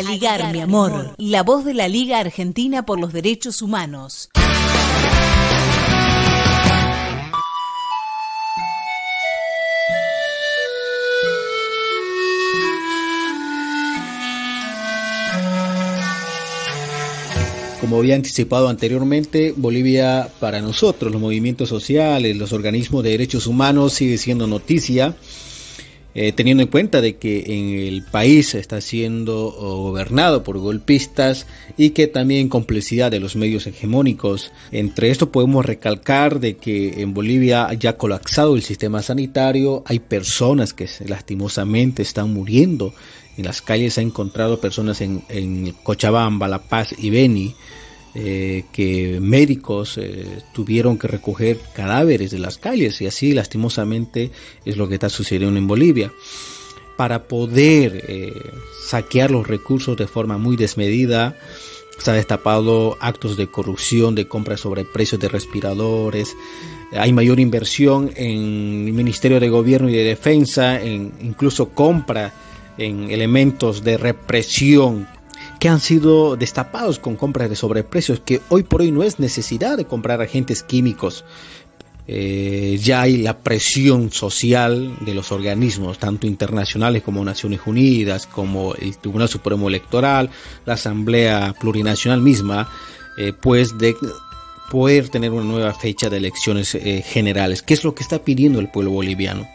Aligar, mi amor, la voz de la Liga Argentina por los Derechos Humanos. Como había anticipado anteriormente, Bolivia para nosotros, los movimientos sociales, los organismos de derechos humanos sigue siendo noticia, eh, teniendo en cuenta de que en el país está siendo gobernado por golpistas y que también complicidad de los medios hegemónicos. Entre esto podemos recalcar de que en Bolivia ya ha colapsado el sistema sanitario, hay personas que lastimosamente están muriendo en las calles se ha encontrado personas en, en Cochabamba, La Paz y Beni eh, que médicos eh, tuvieron que recoger cadáveres de las calles y así lastimosamente es lo que está sucediendo en Bolivia. Para poder eh, saquear los recursos de forma muy desmedida, se ha destapado actos de corrupción, de compra sobre precios de respiradores, hay mayor inversión en el Ministerio de Gobierno y de Defensa, en incluso compra en elementos de represión que han sido destapados con compras de sobreprecios, que hoy por hoy no es necesidad de comprar agentes químicos. Eh, ya hay la presión social de los organismos, tanto internacionales como Naciones Unidas, como el Tribunal Supremo Electoral, la Asamblea Plurinacional misma, eh, pues de poder tener una nueva fecha de elecciones eh, generales. ¿Qué es lo que está pidiendo el pueblo boliviano?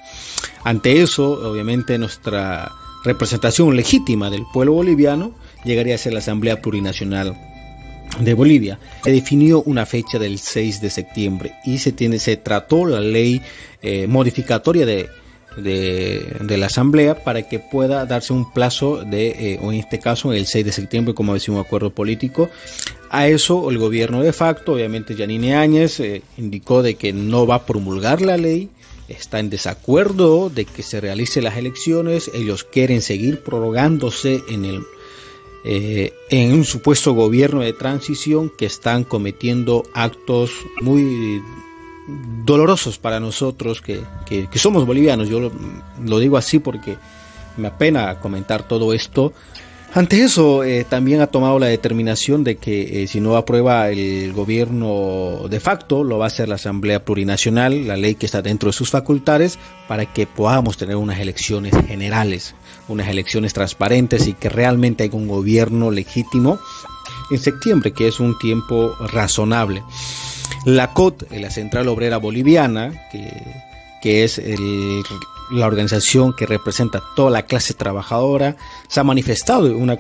Ante eso, obviamente, nuestra representación legítima del pueblo boliviano llegaría a ser la Asamblea Plurinacional de Bolivia. Se definió una fecha del 6 de septiembre y se, tiene, se trató la ley eh, modificatoria de, de, la Asamblea para que pueda darse un plazo de, eh, o en este caso el 6 de septiembre, como decía un acuerdo político. A eso el gobierno de facto, obviamente Yanine Áñez, eh, indicó de que no va a promulgar la ley, está en desacuerdo de que se realicen las elecciones, ellos quieren seguir prorrogándose en el eh, en un supuesto gobierno de transición que están cometiendo actos muy dolorosos para nosotros que, somos bolivianos. Yo lo, digo así porque me apena comentar todo esto ante eso, eh, también ha tomado la determinación de que eh, si no aprueba el gobierno de facto, lo va a hacer la Asamblea Plurinacional, la ley que está dentro de sus facultades, para que podamos tener unas elecciones generales, unas elecciones transparentes y que realmente haya un gobierno legítimo en septiembre, que es un tiempo razonable. La COT, la Central Obrera Boliviana, que es el la organización que representa toda la clase trabajadora, se ha manifestado en una,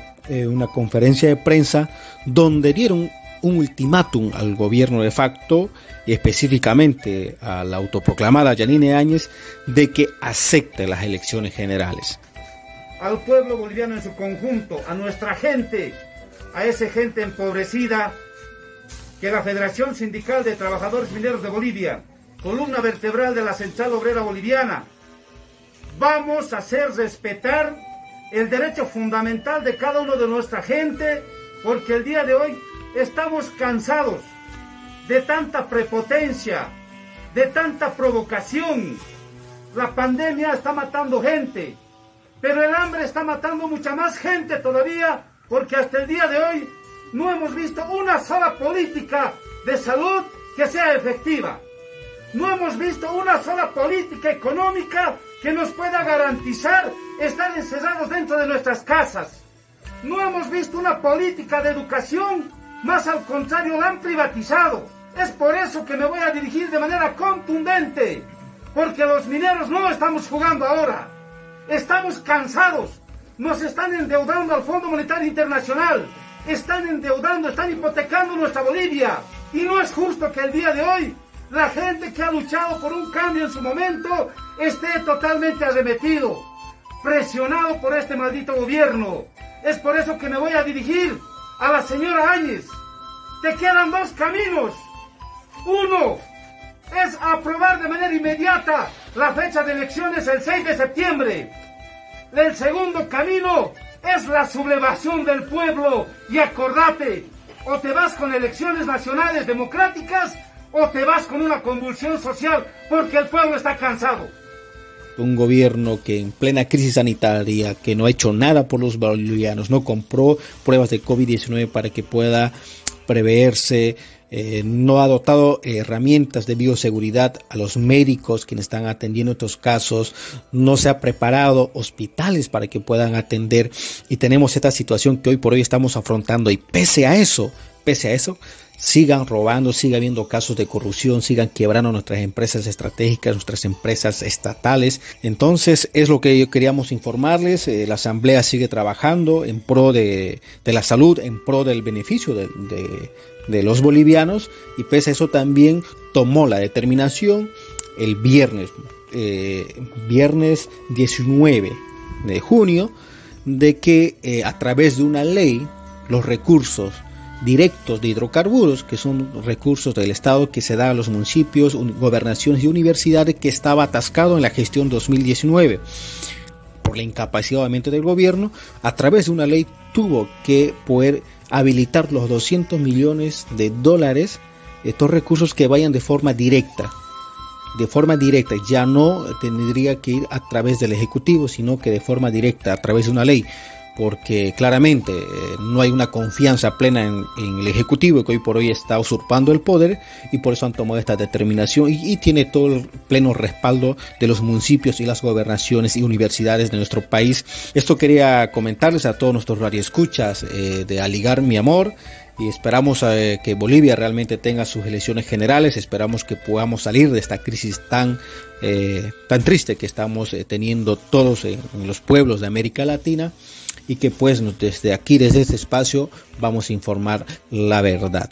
una conferencia de prensa donde dieron un ultimátum al gobierno de facto y específicamente a la autoproclamada Yanine Áñez de que acepte las elecciones generales. Al pueblo boliviano en su conjunto, a nuestra gente, a esa gente empobrecida, que la Federación Sindical de Trabajadores Mineros de Bolivia, columna vertebral de la Central Obrera Boliviana, vamos a hacer respetar el derecho fundamental de cada uno de nuestra gente, porque el día de hoy estamos cansados de tanta prepotencia, de tanta provocación. La pandemia está matando gente, pero el hambre está matando mucha más gente todavía, porque hasta el día de hoy no hemos visto una sola política de salud que sea efectiva. No hemos visto una sola política económica que nos pueda garantizar estar encerrados dentro de nuestras casas. No hemos visto una política de educación, más al contrario la han privatizado. Es por eso que me voy a dirigir de manera contundente, porque los mineros no estamos jugando ahora. Estamos cansados, nos están endeudando al Fondo Monetario Internacional, están endeudando, están hipotecando nuestra Bolivia. Y no es justo que el día de hoy la gente que ha luchado por un cambio en su momento esté totalmente arremetido, presionado por este maldito gobierno. Es por eso que me voy a dirigir a la señora Áñez. Te quedan dos caminos. Uno es aprobar de manera inmediata la fecha de elecciones el 6 de septiembre. El segundo camino es la sublevación del pueblo. Y acordate, o te vas con elecciones nacionales democráticas o te vas con una convulsión social porque el pueblo está cansado. un gobierno que en plena crisis sanitaria, que no ha hecho nada por los bolivianos, no compró pruebas de COVID-19 para que pueda preverse, eh, no ha dotado herramientas de bioseguridad a los médicos quienes están atendiendo estos casos, no se ha preparado hospitales para que puedan atender y tenemos esta situación que hoy por hoy estamos afrontando y pese a eso, pese a eso, sigan robando, siga habiendo casos de corrupción, sigan quebrando nuestras empresas estratégicas, nuestras empresas estatales. Entonces es lo que queríamos informarles. Eh, la Asamblea sigue trabajando en pro de, la salud, en pro del beneficio de, los bolivianos y pese a eso también tomó la determinación el viernes, eh, viernes 19 de junio, de que eh, a través de una ley los recursos directos de hidrocarburos, que son recursos del Estado que se da a los municipios, gobernaciones y universidades, que estaba atascado en la gestión 2019 por la incapacidad obviamente del gobierno, a través de una ley tuvo que poder habilitar los 200 millones de dólares, estos recursos que vayan de forma directa, de forma directa, ya no tendría que ir a través del Ejecutivo, sino que de forma directa, a través de una ley porque claramente eh, no hay una confianza plena en, el Ejecutivo que hoy por hoy está usurpando el poder y por eso han tomado esta determinación y, tiene todo el pleno respaldo de los municipios y las gobernaciones y universidades de nuestro país. Esto quería comentarles a todos nuestros radioescuchas eh, de Aligar Mi Amor y esperamos eh, que Bolivia realmente tenga sus elecciones generales, esperamos que podamos salir de esta crisis tan, tan triste que estamos teniendo todos en los pueblos de América Latina y que pues desde aquí, desde este espacio, vamos a informar la verdad.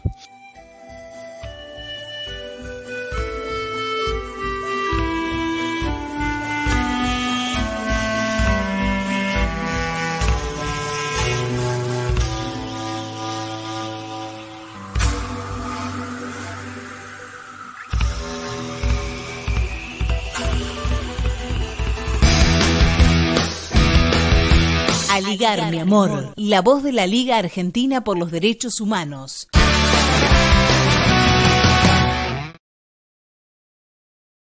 Aligar, mi amor, la voz de la Liga Argentina por los Derechos Humanos.